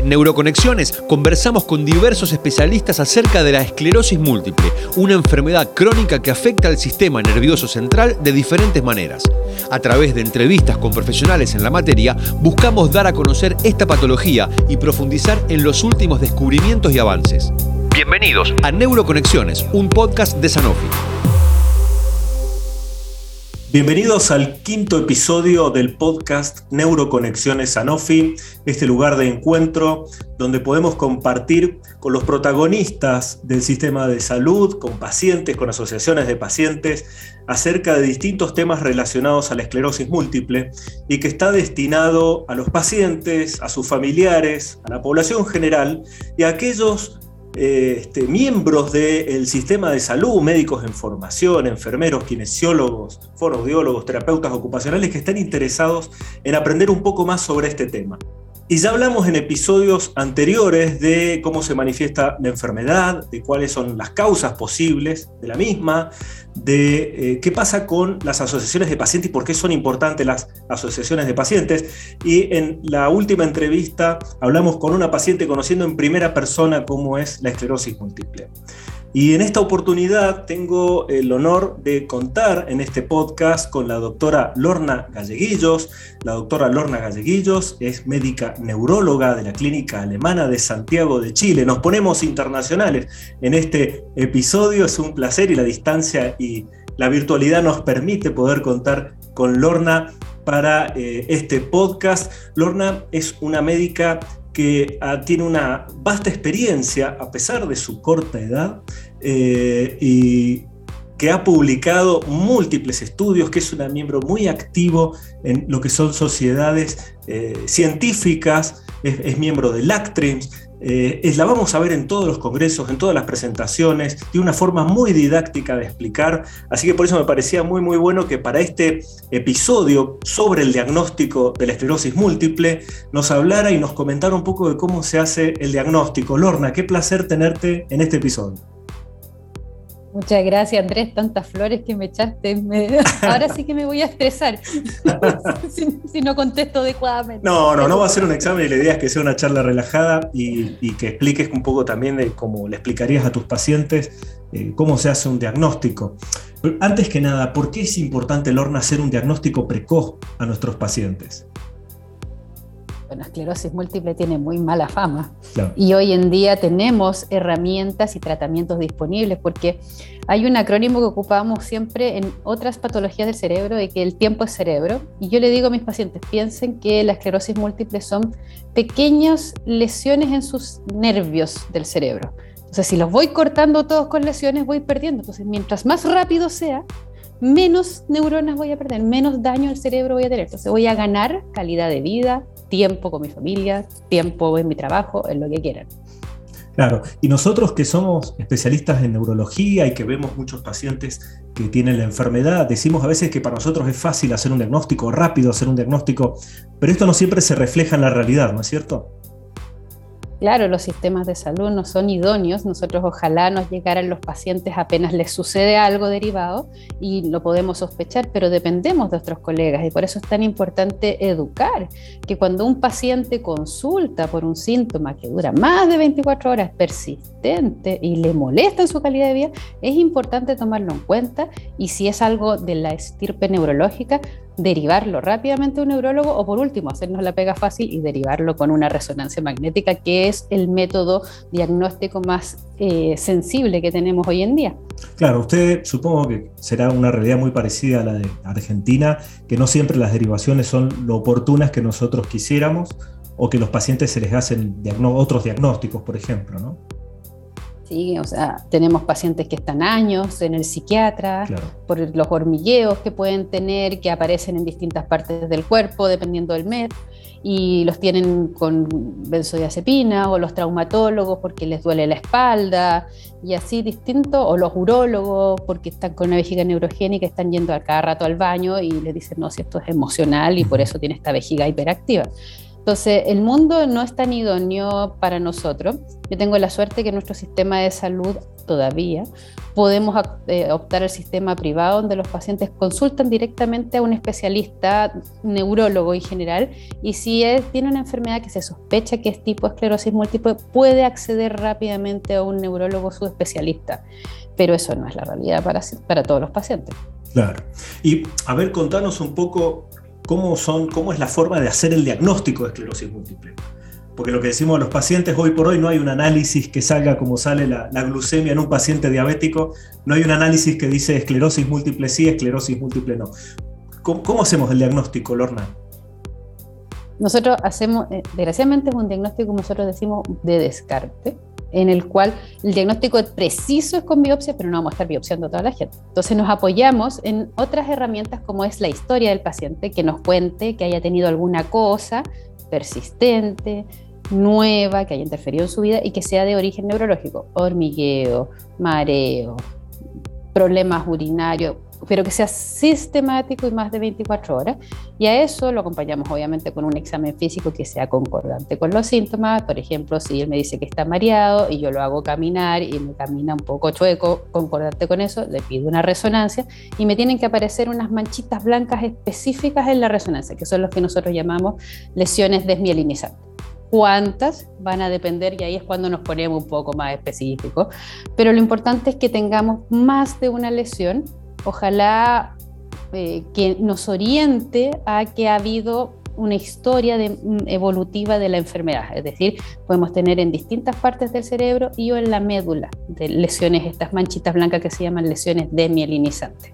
En Neuroconexiones conversamos con diversos especialistas acerca de la esclerosis múltiple, una enfermedad crónica que afecta al sistema nervioso central de diferentes maneras. A través de entrevistas con profesionales en la materia, buscamos dar a conocer esta patología y profundizar en los últimos descubrimientos y avances. Bienvenidos a Neuroconexiones, un podcast de Sanofi. Bienvenidos al quinto episodio del podcast Neuroconexiones Sanofi, este lugar de encuentro donde podemos compartir con los protagonistas del sistema de salud, con pacientes, con asociaciones de pacientes, acerca de distintos temas relacionados a la esclerosis múltiple y que está destinado a los pacientes, a sus familiares, a la población general y a aquellos este, miembros del sistema de salud, médicos en formación, enfermeros, kinesiólogos, fonoaudiólogos, terapeutas ocupacionales que están interesados en aprender un poco más sobre este tema. Y ya hablamos en episodios anteriores de cómo se manifiesta la enfermedad, de cuáles son las causas posibles de la misma, de eh, qué pasa con las asociaciones de pacientes y por qué son importantes las asociaciones de pacientes. Y en la última entrevista hablamos con una paciente conociendo en primera persona cómo es la esclerosis múltiple. Y en esta oportunidad tengo el honor de contar en este podcast con la doctora Lorna Galleguillos. La doctora Lorna Galleguillos es médica neuróloga de la Clínica Alemana de Santiago de Chile. Nos ponemos internacionales en este episodio. Es un placer y la distancia y la virtualidad nos permite poder contar con Lorna para eh, este podcast. Lorna es una médica que ah, tiene una vasta experiencia a pesar de su corta edad eh, y que ha publicado múltiples estudios, que es un miembro muy activo en lo que son sociedades eh, científicas, es, miembro de LACTRIMS, eh, es, la vamos a ver en todos los congresos, en todas las presentaciones, de una forma muy didáctica de explicar, así que por eso me parecía muy muy bueno que para este episodio sobre el diagnóstico de la esclerosis múltiple nos hablara y nos comentara un poco de cómo se hace el diagnóstico. Lorna, qué placer tenerte en este episodio. Muchas gracias, Andrés. Tantas flores que me echaste. Ahora sí que me voy a estresar si, no contesto adecuadamente. No, no, no va a ser un examen la idea es que sea una charla relajada y, que expliques un poco también de cómo le explicarías a tus pacientes eh, cómo se hace un diagnóstico. antes que nada, ¿por qué es importante, Lorna, hacer un diagnóstico precoz a nuestros pacientes? Bueno, esclerosis múltiple tiene muy mala fama y hoy en día tenemos herramientas y tratamientos disponibles porque hay un acrónimo que ocupamos siempre en otras patologías del cerebro de que el tiempo es cerebro y yo le digo a mis pacientes, piensen que la esclerosis múltiple son pequeñas lesiones en sus nervios del cerebro. Entonces, si los voy cortando todos con lesiones, voy perdiendo. Entonces, mientras más rápido sea, menos neuronas voy a perder, menos daño al cerebro voy a tener. Entonces voy a ganar calidad de vida, tiempo con mi familia, tiempo en mi trabajo, en lo que quieran. Claro, y nosotros que somos especialistas en neurología y que vemos muchos pacientes que tienen la enfermedad, decimos a veces que para nosotros es fácil hacer un diagnóstico, rápido hacer un diagnóstico, pero esto no siempre se refleja en la realidad, ¿no es cierto? Claro, los sistemas de salud no son idóneos. Nosotros ojalá nos llegaran los pacientes apenas les sucede algo derivado y lo podemos sospechar, pero dependemos de nuestros colegas y por eso es tan importante educar que cuando un paciente consulta por un síntoma que dura más de 24 horas, persistente y le molesta en su calidad de vida, es importante tomarlo en cuenta y si es algo de la estirpe neurológica, derivarlo rápidamente a un neurólogo o por último hacernos la pega fácil y derivarlo con una resonancia magnética, que es el método diagnóstico más eh, sensible que tenemos hoy en día. Claro, usted supongo que será una realidad muy parecida a la de Argentina, que no siempre las derivaciones son lo oportunas que nosotros quisiéramos o que los pacientes se les hacen otros diagnósticos, por ejemplo, ¿no? ¿Sí? O sea, tenemos pacientes que están años en el psiquiatra por los hormigueos que pueden tener, que aparecen en distintas partes del cuerpo, dependiendo del mes, y los tienen con benzodiazepina, o los traumatólogos porque les duele la espalda, y así distinto, o los urólogos porque están con una vejiga neurogénica, están yendo a cada rato al baño y les dicen, no, si esto es emocional y por eso tiene esta vejiga hiperactiva. Entonces, el mundo no es tan idóneo para nosotros. Yo tengo la suerte que nuestro sistema de salud todavía podemos eh, optar al sistema privado donde los pacientes consultan directamente a un especialista neurólogo en general y si tiene una enfermedad que se sospecha que es tipo esclerosis múltiple puede acceder rápidamente a un neurólogo subespecialista, pero eso no es la realidad para, para todos los pacientes. Claro. Y a ver, contanos un poco cómo, son, cómo es la forma de hacer el diagnóstico de esclerosis múltiple. Porque lo que decimos a los pacientes, hoy por hoy no hay un análisis que salga como sale la, glucemia en un paciente diabético, no hay un análisis que dice esclerosis múltiple sí, esclerosis múltiple no. ¿Cómo, hacemos el diagnóstico, Lorna? Nosotros hacemos, eh, desgraciadamente es un diagnóstico, como nosotros decimos, de descarte, en el cual el diagnóstico preciso es con biopsia, pero no vamos a estar biopsiando a toda la gente. Entonces nos apoyamos en otras herramientas como es la historia del paciente, que nos cuente que haya tenido alguna cosa persistente, nueva, que haya interferido en su vida y que sea de origen neurológico, hormigueo, mareo, problemas urinarios, pero que sea sistemático y más de 24 horas. Y a eso lo acompañamos obviamente con un examen físico que sea concordante con los síntomas. Por ejemplo, si él me dice que está mareado y yo lo hago caminar y me camina un poco chueco, concordante con eso, le pido una resonancia y me tienen que aparecer unas manchitas blancas específicas en la resonancia, que son los que nosotros llamamos lesiones desmielinizantes cuántas van a depender y ahí es cuando nos ponemos un poco más específicos. Pero lo importante es que tengamos más de una lesión ojalá eh, que nos oriente a que ha habido una historia mm, evolutiva de la enfermedad, es decir, podemos tener en distintas partes del cerebro y o en la médula de lesiones, estas manchitas blancas que se llaman lesiones demielinizantes.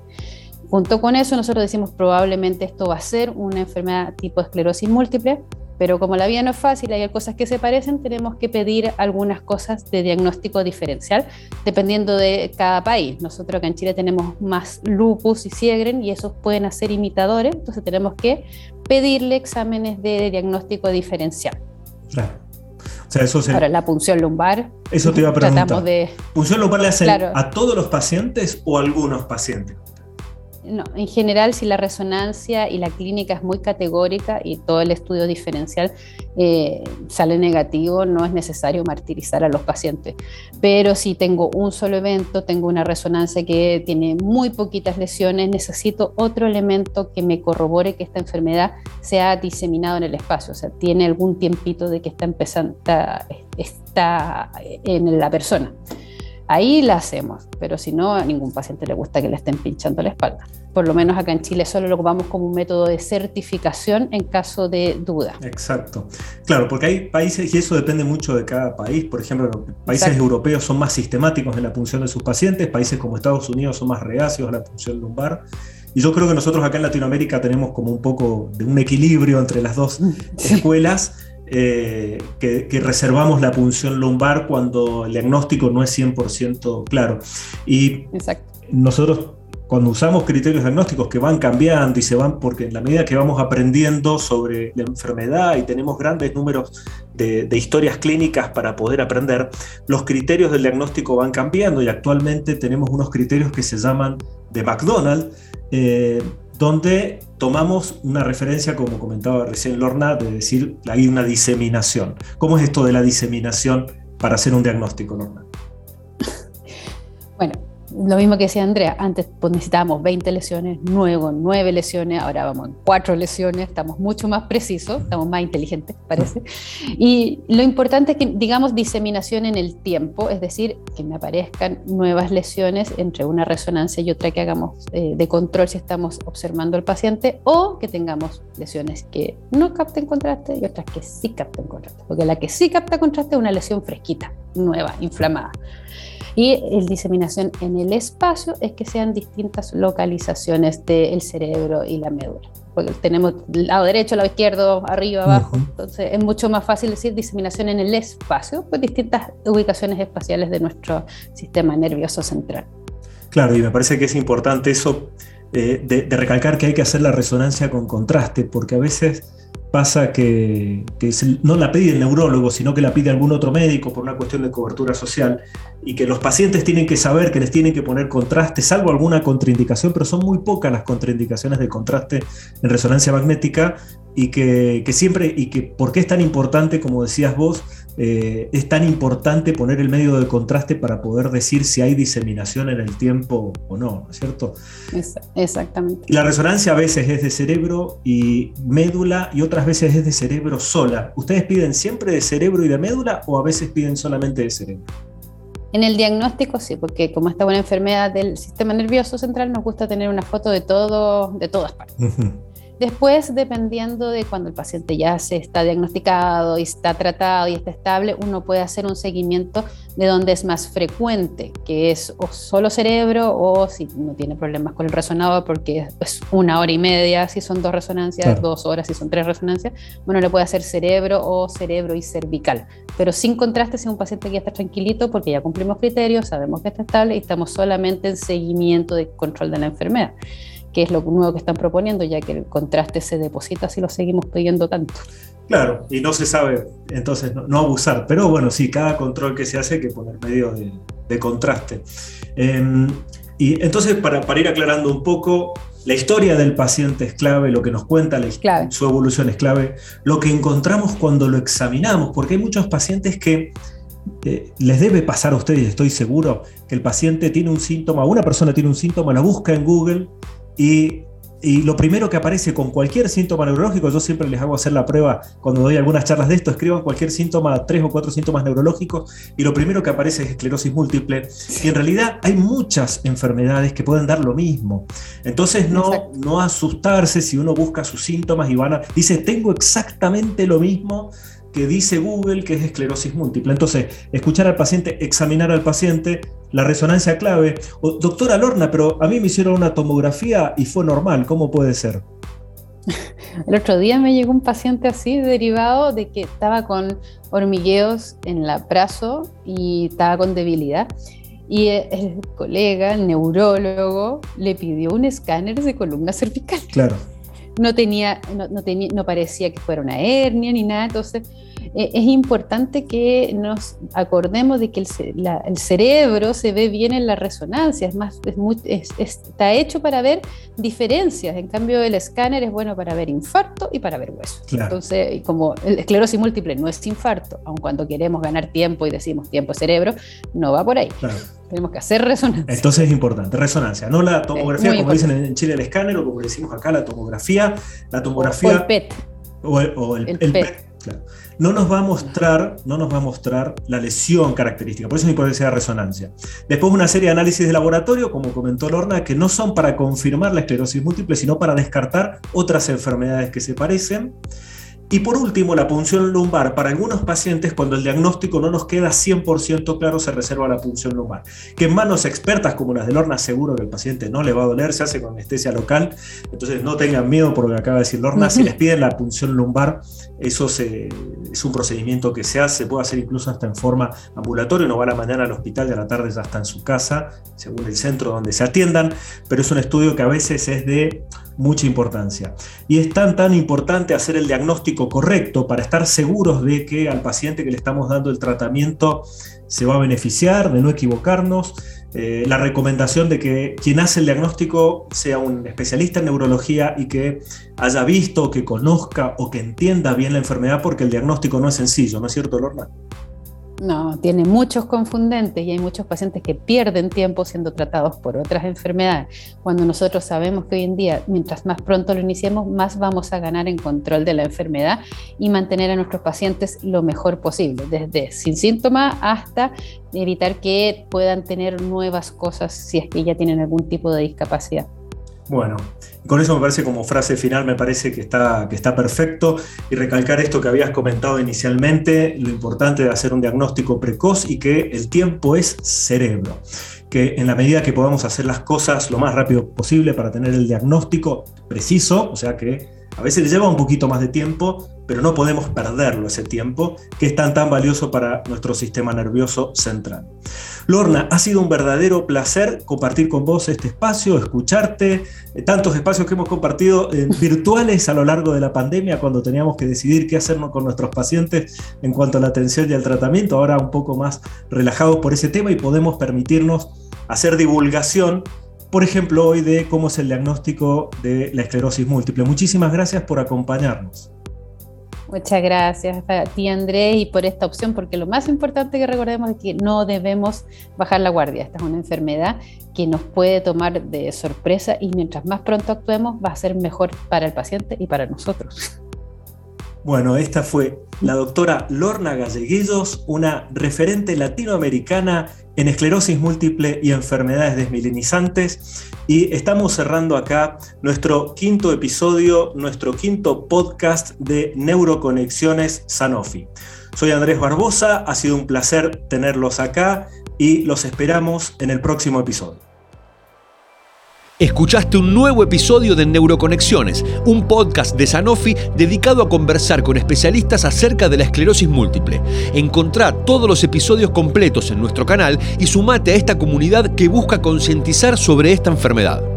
Junto con eso, nosotros decimos probablemente esto va a ser una enfermedad tipo esclerosis múltiple, pero como la vida no es fácil, hay cosas que se parecen, tenemos que pedir algunas cosas de diagnóstico diferencial dependiendo de cada país. Nosotros acá en Chile tenemos más lupus y siegren y esos pueden hacer imitadores, entonces tenemos que pedirle exámenes de diagnóstico diferencial. Claro. O sea, eso Ahora, la punción lumbar. Eso te iba a preguntar. De, ¿Punción lumbar le hacen a todos los pacientes o a algunos pacientes? No, en general, si la resonancia y la clínica es muy categórica y todo el estudio diferencial eh, sale negativo, no es necesario martirizar a los pacientes. Pero si tengo un solo evento, tengo una resonancia que tiene muy poquitas lesiones, necesito otro elemento que me corrobore que esta enfermedad se ha diseminado en el espacio, o sea, tiene algún tiempito de que está empezando, está en la persona. Ahí la hacemos, pero si no, a ningún paciente le gusta que le estén pinchando la espalda. Por lo menos acá en Chile solo lo ocupamos como un método de certificación en caso de duda. Exacto. Claro, porque hay países, y eso depende mucho de cada país, por ejemplo, países europeos son más sistemáticos en la punción de sus pacientes, países como Estados Unidos son más reacios a la punción lumbar. Y yo creo que nosotros acá en Latinoamérica tenemos como un poco de un equilibrio entre las dos escuelas eh, que, reservamos la punción lumbar cuando el diagnóstico no es 100% claro. Y nosotros cuando usamos criterios diagnósticos que van cambiando y se van, porque en la medida que vamos aprendiendo sobre la enfermedad y tenemos grandes números de, historias clínicas para poder aprender, los criterios del diagnóstico van cambiando y actualmente tenemos unos criterios que se llaman de McDonald, eh, donde tomamos una referencia, como comentaba recién Lorna, de decir, hay una diseminación. ¿Cómo es esto de la diseminación para hacer un diagnóstico, Lorna? Bueno, lo mismo que decía Andrea, antes pues, necesitábamos 20 lesiones, nuevo 9 lesiones, ahora vamos en 4 lesiones, estamos mucho más precisos, estamos más inteligentes, parece. Y lo importante es que, digamos, diseminación en el tiempo, es decir, que me aparezcan nuevas lesiones entre una resonancia y otra que hagamos eh, de control si estamos observando al paciente, o que tengamos lesiones que no capten contraste y otras que sí capten contraste, porque la que sí capta contraste es una lesión fresquita, nueva, inflamada. Y el diseminación en el espacio es que sean distintas localizaciones del cerebro y la médula. Porque tenemos lado derecho, lado izquierdo, arriba, abajo. Entonces es mucho más fácil decir diseminación en el espacio, pues distintas ubicaciones espaciales de nuestro sistema nervioso central. Claro, y me parece que es importante eso eh, de recalcar que hay que hacer la resonancia con contraste, porque a veces pasa que, no la pide el neurólogo, sino que la pide algún otro médico por una cuestión de cobertura social, y que los pacientes tienen que saber que les tienen que poner contraste, salvo alguna contraindicación, pero son muy pocas las contraindicaciones de contraste en resonancia magnética, y que, siempre, y que por qué es tan importante, como decías vos, eh, es tan importante poner el medio de contraste para poder decir si hay diseminación en el tiempo o no, ¿no es cierto? Exactamente. la resonancia a veces es de cerebro y médula y otras veces es de cerebro sola. ¿Ustedes piden siempre de cerebro y de médula o a veces piden solamente de cerebro? En el diagnóstico sí, porque como esta una enfermedad del sistema nervioso central, nos gusta tener una foto de todo, de todas partes. Después, dependiendo de cuando el paciente ya se está diagnosticado y está tratado y está estable, uno puede hacer un seguimiento de donde es más frecuente, que es o solo cerebro o si no tiene problemas con el resonador porque es una hora y media si son dos resonancias, dos horas si son tres resonancias, bueno, le puede hacer cerebro o cerebro y cervical, pero sin contraste si un paciente que ya está tranquilito porque ya cumplimos criterios, sabemos que está estable y estamos solamente en seguimiento de control de la enfermedad que es lo nuevo que están proponiendo, ya que el contraste se deposita si lo seguimos pidiendo tanto. Claro, y no se sabe, entonces no, abusar, pero bueno, sí, cada control que se hace hay que poner medio de, contraste. Em, y entonces, para, para, ir aclarando un poco, la historia del paciente es clave, lo que nos cuenta su evolución es clave, lo que encontramos cuando lo examinamos, porque hay muchos pacientes que eh, les debe pasar a ustedes, estoy seguro, que el paciente tiene un síntoma, una persona tiene un síntoma, la busca en Google y, lo primero que aparece con cualquier síntoma neurológico, yo siempre les hago hacer la prueba cuando doy algunas charlas de esto, escriban cualquier síntoma, tres o cuatro síntomas neurológicos, y lo primero que aparece es esclerosis múltiple. Y en realidad hay muchas enfermedades que pueden dar lo mismo. Entonces no, no asustarse si uno busca sus síntomas y van a, dice, tengo exactamente lo mismo que dice Google que es esclerosis múltiple. Entonces, escuchar al paciente, examinar al paciente, la resonancia clave. Doctora Lorna, pero a mí me hicieron una tomografía y fue normal, ¿cómo puede ser? El otro día me llegó un paciente así derivado de que estaba con hormigueos en el brazo y estaba con debilidad. Y el colega, el neurólogo, le pidió un escáner de columna cervical. Claro. No tenía, no, tenía, no parecía que fuera una hernia ni nada, entonces eh, es importante que nos acordemos de que el, cerebro se ve bien en la resonancia, es más, está hecho para ver diferencias, en cambio el escáner es bueno para ver infarto y para ver hueso. Entonces, como el esclerosis múltiple no es infarto, aun cuando queremos ganar tiempo y decimos tiempo cerebro, no va por ahí. Tenemos que hacer resonancia. Entonces es importante, resonancia, no la tomografía como dicen en Chile el escáner o como decimos acá la tomografía, la tomografía... O, el PET. O el, PET. No nos va a mostrar, no nos va a mostrar la lesión característica, por eso es importante la resonancia. Después una serie de análisis de laboratorio, como comentó Lorna, que no son para confirmar la esclerosis múltiple, sino para descartar otras enfermedades que se parecen. Y por último, la punción lumbar. Para algunos pacientes, cuando el diagnóstico no nos queda 100% claro, se reserva la punción lumbar. Que en manos expertas como las de Lorna, seguro que el paciente no le va a doler, se hace con anestesia local. Entonces no tengan miedo por lo que acaba de decir Lorna. Si les piden la punción lumbar, eso es un procedimiento que se hace, se puede hacer incluso hasta en forma ambulatoria. No va a la mañana al hospital y a la tarde ya está en su casa, según el centro donde se atiendan. Pero es un estudio que a veces es de mucha importancia. Y es tan, tan importante hacer el diagnóstico correcto para estar seguros de que al paciente que le estamos dando el tratamiento se va a beneficiar, de no equivocarnos. Eh, la recomendación de que quien hace el diagnóstico sea un especialista en neurología y que haya visto, que conozca o que entienda bien la enfermedad, porque el diagnóstico no es sencillo, ¿no es cierto, Lorna? No, tiene muchos confundentes y hay muchos pacientes que pierden tiempo siendo tratados por otras enfermedades. Cuando nosotros sabemos que hoy en día, mientras más pronto lo iniciemos, más vamos a ganar en control de la enfermedad y mantener a nuestros pacientes lo mejor posible, desde sin síntomas hasta evitar que puedan tener nuevas cosas si es que ya tienen algún tipo de discapacidad. Bueno, con eso me parece como frase final, me parece que está, que está perfecto. Y recalcar esto que habías comentado inicialmente, lo importante de hacer un diagnóstico precoz y que el tiempo es cerebro. Que en la medida que podamos hacer las cosas lo más rápido posible para tener el diagnóstico preciso, o sea que a veces le lleva un poquito más de tiempo, pero no podemos perderlo ese tiempo que es tan tan valioso para nuestro sistema nervioso central. Lorna, ha sido un verdadero placer compartir con vos este espacio, escucharte, eh, tantos espacios que hemos compartido eh, virtuales a lo largo de la pandemia cuando teníamos que decidir qué hacernos con nuestros pacientes en cuanto a la atención y al tratamiento, ahora un poco más relajados por ese tema y podemos permitirnos hacer divulgación por ejemplo, hoy de cómo es el diagnóstico de la esclerosis múltiple. Muchísimas gracias por acompañarnos. Muchas gracias a ti, Andrés, y por esta opción, porque lo más importante que recordemos es que no debemos bajar la guardia. Esta es una enfermedad que nos puede tomar de sorpresa y mientras más pronto actuemos va a ser mejor para el paciente y para nosotros. Bueno, esta fue la doctora Lorna Galleguillos, una referente latinoamericana en esclerosis múltiple y enfermedades desmilenizantes. Y estamos cerrando acá nuestro quinto episodio, nuestro quinto podcast de Neuroconexiones Sanofi. Soy Andrés Barbosa, ha sido un placer tenerlos acá y los esperamos en el próximo episodio. Escuchaste un nuevo episodio de Neuroconexiones, un podcast de Sanofi dedicado a conversar con especialistas acerca de la esclerosis múltiple. Encontrá todos los episodios completos en nuestro canal y sumate a esta comunidad que busca concientizar sobre esta enfermedad.